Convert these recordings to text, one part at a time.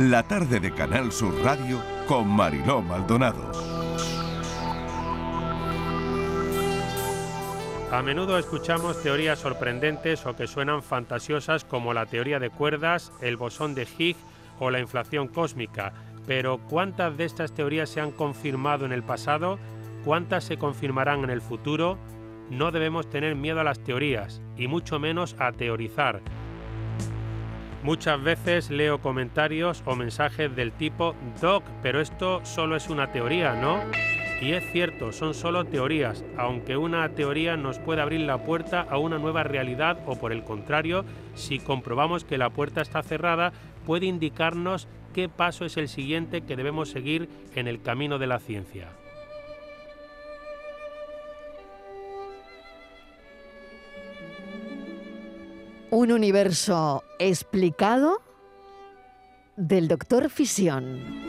La tarde de Canal Sur Radio con Mariló Maldonado. A menudo escuchamos teorías sorprendentes o que suenan fantasiosas como la teoría de cuerdas, el bosón de Higgs o la inflación cósmica, pero ¿cuántas de estas teorías se han confirmado en el pasado? ¿Cuántas se confirmarán en el futuro? No debemos tener miedo a las teorías y mucho menos a teorizar. Muchas veces leo comentarios o mensajes del tipo Doc, pero esto solo es una teoría, ¿no? Y es cierto, son solo teorías, aunque una teoría nos puede abrir la puerta a una nueva realidad o por el contrario, si comprobamos que la puerta está cerrada, puede indicarnos qué paso es el siguiente que debemos seguir en el camino de la ciencia. Un universo explicado del doctor Fisión.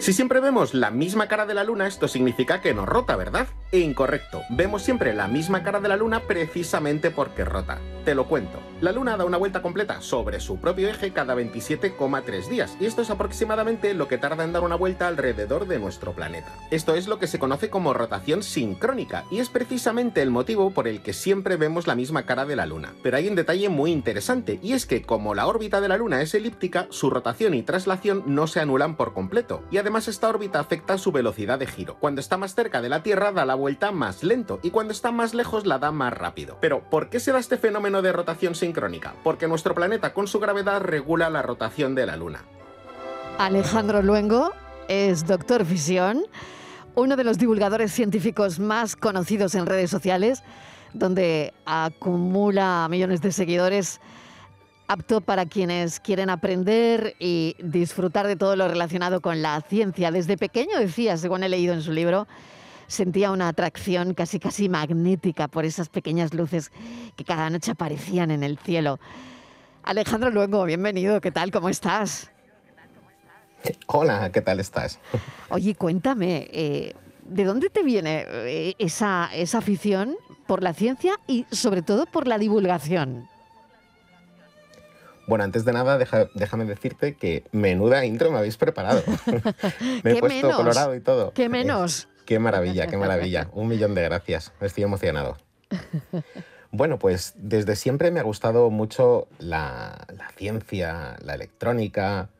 Si siempre vemos la misma cara de la luna, esto significa que no rota, ¿verdad? Incorrecto. Vemos siempre la misma cara de la luna precisamente porque rota. Te lo cuento. La luna da una vuelta completa sobre su propio eje cada 27,3 días, y esto es aproximadamente lo que tarda en dar una vuelta alrededor de nuestro planeta. Esto es lo que se conoce como rotación sincrónica, y es precisamente el motivo por el que siempre vemos la misma cara de la luna. Pero hay un detalle muy interesante, y es que como la órbita de la luna es elíptica, su rotación y traslación no se anulan por completo, y además esta órbita afecta su velocidad de giro. Cuando está más cerca de la Tierra da la vuelta más lento y cuando está más lejos la da más rápido. Pero, ¿por qué se da este fenómeno de rotación sincrónica? Porque nuestro planeta con su gravedad regula la rotación de la Luna. Alejandro Luengo es doctor fisión, uno de los divulgadores científicos más conocidos en redes sociales, donde acumula millones de seguidores apto para quienes quieren aprender y disfrutar de todo lo relacionado con la ciencia. Desde pequeño decía, según he leído en su libro, sentía una atracción casi casi magnética por esas pequeñas luces que cada noche aparecían en el cielo. Alejandro Luengo, bienvenido, ¿qué tal? ¿Cómo estás? Hola, ¿qué tal estás? Oye, cuéntame, eh, ¿de dónde te viene eh, esa, esa afición por la ciencia y sobre todo por la divulgación? Bueno, antes de nada, déjame decirte que menuda intro me habéis preparado. me he puesto colorado y todo. ¿Qué menos? Qué maravilla, qué maravilla. Un millón de gracias. Estoy emocionado. Bueno, pues desde siempre me ha gustado mucho la, ciencia, la electrónica,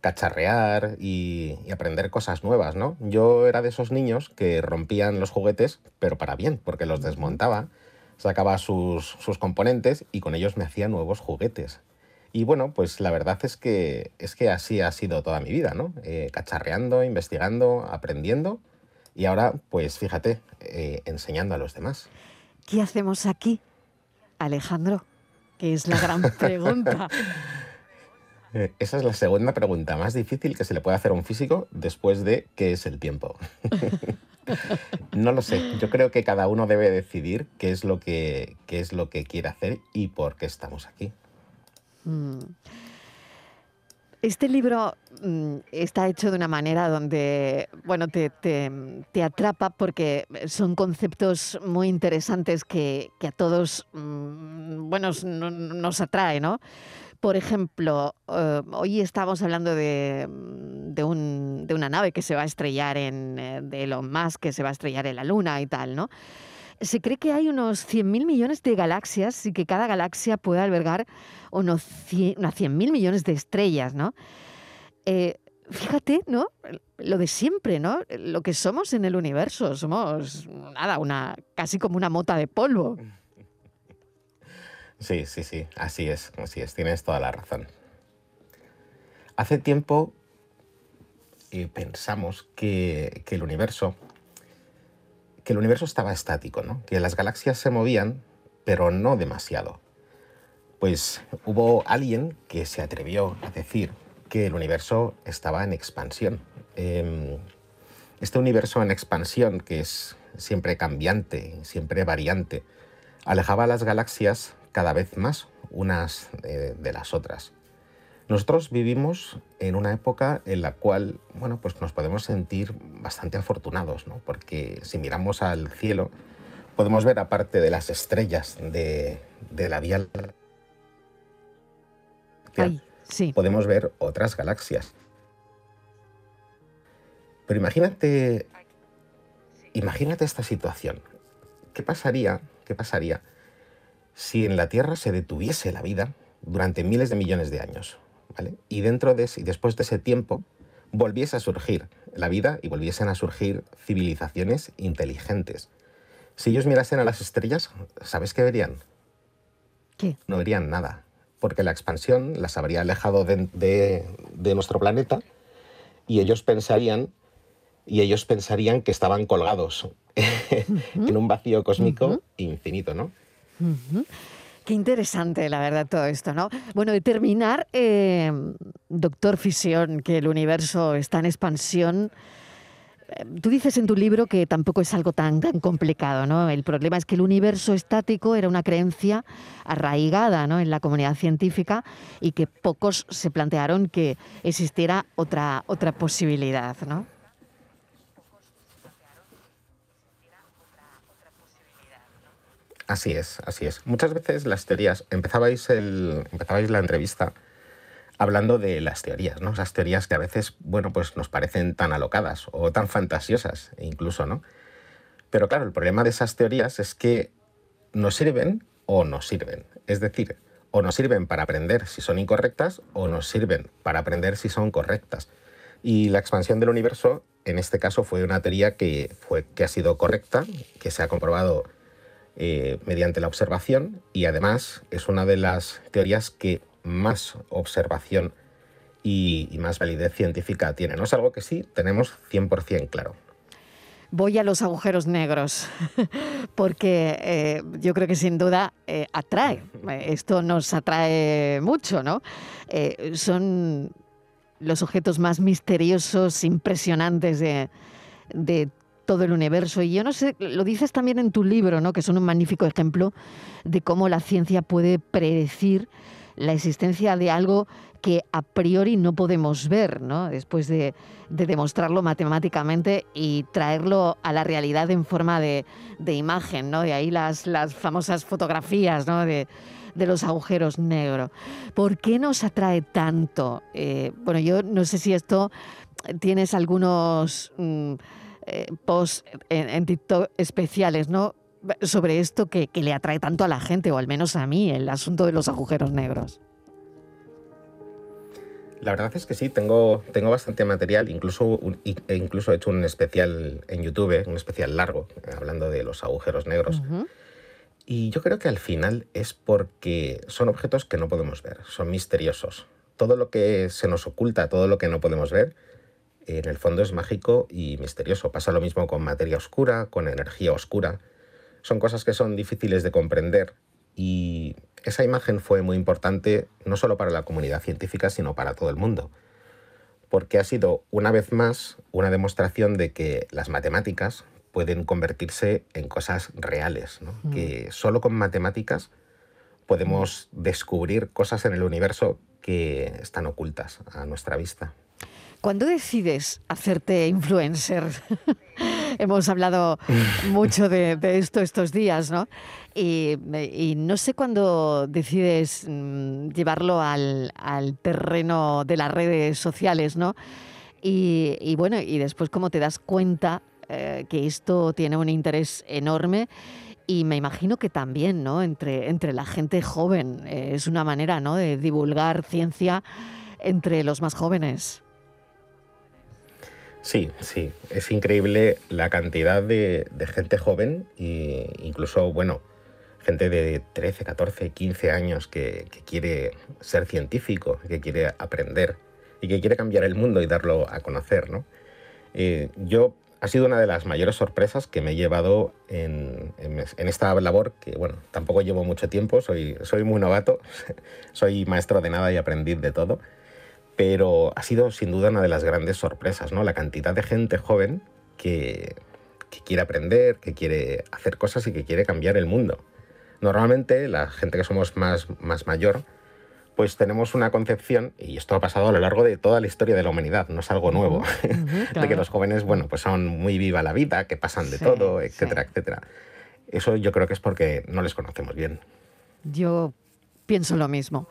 cacharrear y, aprender cosas nuevas, ¿no? Yo era de esos niños que rompían los juguetes, pero para bien, porque los desmontaba, sacaba sus, sus componentes y con ellos me hacía nuevos juguetes. Y bueno, pues la verdad es que, es que así ha sido toda mi vida, ¿no? Eh, cacharreando, investigando, aprendiendo y ahora, pues fíjate, eh, enseñando a los demás. ¿Qué hacemos aquí, Alejandro? Que es la gran pregunta. Eh, esa es la segunda pregunta más difícil que se le puede hacer a un físico después de qué es el tiempo. no lo sé. Yo creo que cada uno debe decidir qué es lo que, qué es lo que quiere hacer y por qué estamos aquí. Mm. Este libro mm, está hecho de una manera donde, bueno, te, atrapa porque son conceptos muy interesantes que, a todos, mm, nos atrae, ¿no? Por ejemplo, eh, hoy estamos hablando de, de, una nave que se va a estrellar en, eh, de Elon Musk, que se va a estrellar en la Luna y tal, ¿no? Se cree que hay unos 100.000 millones de galaxias y que cada galaxia puede albergar unos 100.000 millones de estrellas, ¿no? Eh, fíjate, ¿no? Lo de siempre, ¿no? Lo que somos en el universo. Somos, nada, una, casi como una mota de polvo. Sí, sí, sí, así es, así es, tienes toda la razón. Hace tiempo eh, pensamos que el universo que el universo estaba estático, ¿no? que las galaxias se movían, pero no demasiado. Pues hubo alguien que se atrevió a decir que el universo estaba en expansión. Em, este universo en expansión, que es siempre cambiante, siempre variante, alejaba a las galaxias cada vez más unas de las otras. Nosotros vivimos en una época en la cual, bueno, pues nos podemos sentir bastante afortunados, ¿no? Porque si miramos al cielo, podemos ver aparte de las estrellas de, la Vía sí. podemos ver otras galaxias. Pero imagínate, imagínate esta situación. ¿Qué pasaría, qué pasaría si en la Tierra se detuviese la vida durante miles de millones de años? Y dentro de y después de ese tiempo volviese a surgir la vida y volviesen a surgir civilizaciones inteligentes. Si ellos mirasen a las estrellas, ¿sabes qué verían? ¿Qué? No verían nada, porque la expansión las habría alejado de, nuestro planeta y ellos pensarían y ellos pensarían que estaban colgados en un vacío cósmico infinito, ¿no? Interesante, la verdad, todo esto, ¿no? Bueno, determinar, eh, doctor Fisión, que el universo está en expansión. Eh, tú dices en tu libro que tampoco es algo tan, tan complicado, ¿no? El problema es que el universo estático era una creencia arraigada ¿no? en la comunidad científica y que pocos se plantearon que existiera otra, otra posibilidad, ¿no? Así es, así es. Muchas veces las teorías, empezabais, el, empezabais la entrevista hablando de las teorías, ¿no? Esas teorías que a veces, bueno, pues nos parecen tan alocadas o tan fantasiosas incluso, ¿no? Pero claro, el problema de esas teorías es que nos sirven o no sirven. Es decir, o nos sirven para aprender si son incorrectas o nos sirven para aprender si son correctas. Y la expansión del universo, en este caso, fue una teoría que, fue, que ha sido correcta, que se ha comprobado eh, mediante la observación y además es una de las teorías que más observación y, más validez científica tiene. ¿no? Es algo que sí tenemos 100% claro. Voy a los agujeros negros, porque eh, yo creo que sin duda eh, atrae. Esto nos atrae mucho, ¿no? son los objetos más misteriosos, impresionantes de, de todo el universo. Y yo no sé, lo dices también en tu libro, ¿no? que son un magnífico ejemplo de cómo la ciencia puede predecir la existencia de algo que a priori no podemos ver, ¿no? después de, demostrarlo matemáticamente y traerlo a la realidad en forma de, imagen. ¿no? De ahí las, las famosas fotografías ¿no? de, los agujeros negros. ¿Por qué nos atrae tanto? Eh, bueno, yo no sé si esto tienes algunos... Mm, eh, posts en, TikTok especiales, ¿no? Sobre esto que, le atrae tanto a la gente, o al menos a mí, el asunto de los agujeros negros. La verdad es que sí, tengo, tengo bastante material, incluso, e incluso he hecho un especial en YouTube, un especial largo, hablando de los agujeros negros. Y yo creo que al final es porque son objetos que no podemos ver, son misteriosos. Todo lo que se nos oculta, todo lo que no podemos ver, en el fondo es mágico y misterioso. Pasa lo mismo con materia oscura, con energía oscura. Son cosas que son difíciles de comprender y esa imagen fue muy importante no solo para la comunidad científica, sino para todo el mundo. Porque ha sido una vez más una demostración de que las matemáticas pueden convertirse en cosas reales, mm. que solo con matemáticas podemos descubrir cosas en el universo que están ocultas a nuestra vista. ¿Cuándo decides hacerte influencer? Hemos hablado mucho de, esto estos días, ¿no? Y, no sé cuándo decides mm, llevarlo al, terreno de las redes sociales, ¿no? Y, bueno, y después cómo te das cuenta eh, que esto tiene un interés enorme y me imagino que también, ¿no? Entre, entre la gente joven. Eh, es una manera, ¿no? De divulgar ciencia entre los más jóvenes. Sí, sí, es increíble la cantidad de, gente joven e incluso, bueno, gente de 13, 14, 15 años que, quiere ser científico, que quiere aprender y que quiere cambiar el mundo y darlo a conocer, ¿no? Eh, yo ha sido una de las mayores sorpresas que me he llevado en, esta labor, que bueno, tampoco llevo mucho tiempo, soy, soy muy novato, soy maestro de nada y aprendiz de todo, pero ha sido sin duda una de las grandes sorpresas, ¿no? La cantidad de gente joven que, quiere aprender, que quiere hacer cosas y que quiere cambiar el mundo. Normalmente la gente que somos más, más mayor, pues tenemos una concepción, y esto ha pasado a lo largo de toda la historia de la humanidad, no es algo nuevo, de que los jóvenes, bueno, pues son muy viva la vida, que pasan de todo, etcétera, etcétera. Eso yo creo que es porque no les conocemos bien. Yo pienso lo mismo.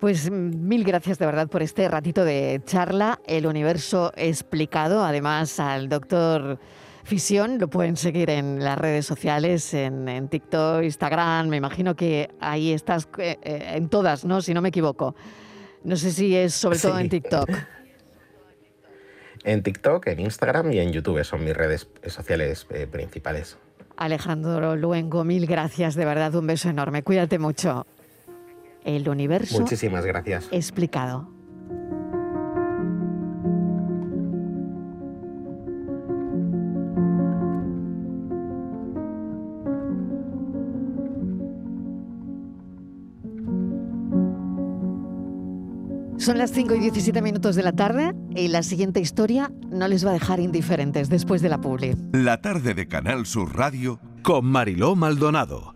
Pues mil gracias de verdad por este ratito de charla, el universo explicado, además al doctor Fisión, lo pueden seguir en las redes sociales, en, TikTok, Instagram, me imagino que ahí estás eh, eh, en todas, ¿no? Si no me equivoco. No sé si es sobre todo en TikTok. En TikTok, en Instagram y en YouTube son mis redes sociales eh, principales. Alejandro Luengo, mil gracias, de verdad, un beso enorme. Cuídate mucho. El universo. Muchísimas gracias. Explicado. Son las 5 y 17 minutos de la tarde y la siguiente historia no les va a dejar indiferentes después de la publi. La tarde de Canal Sur Radio con Mariló Maldonado.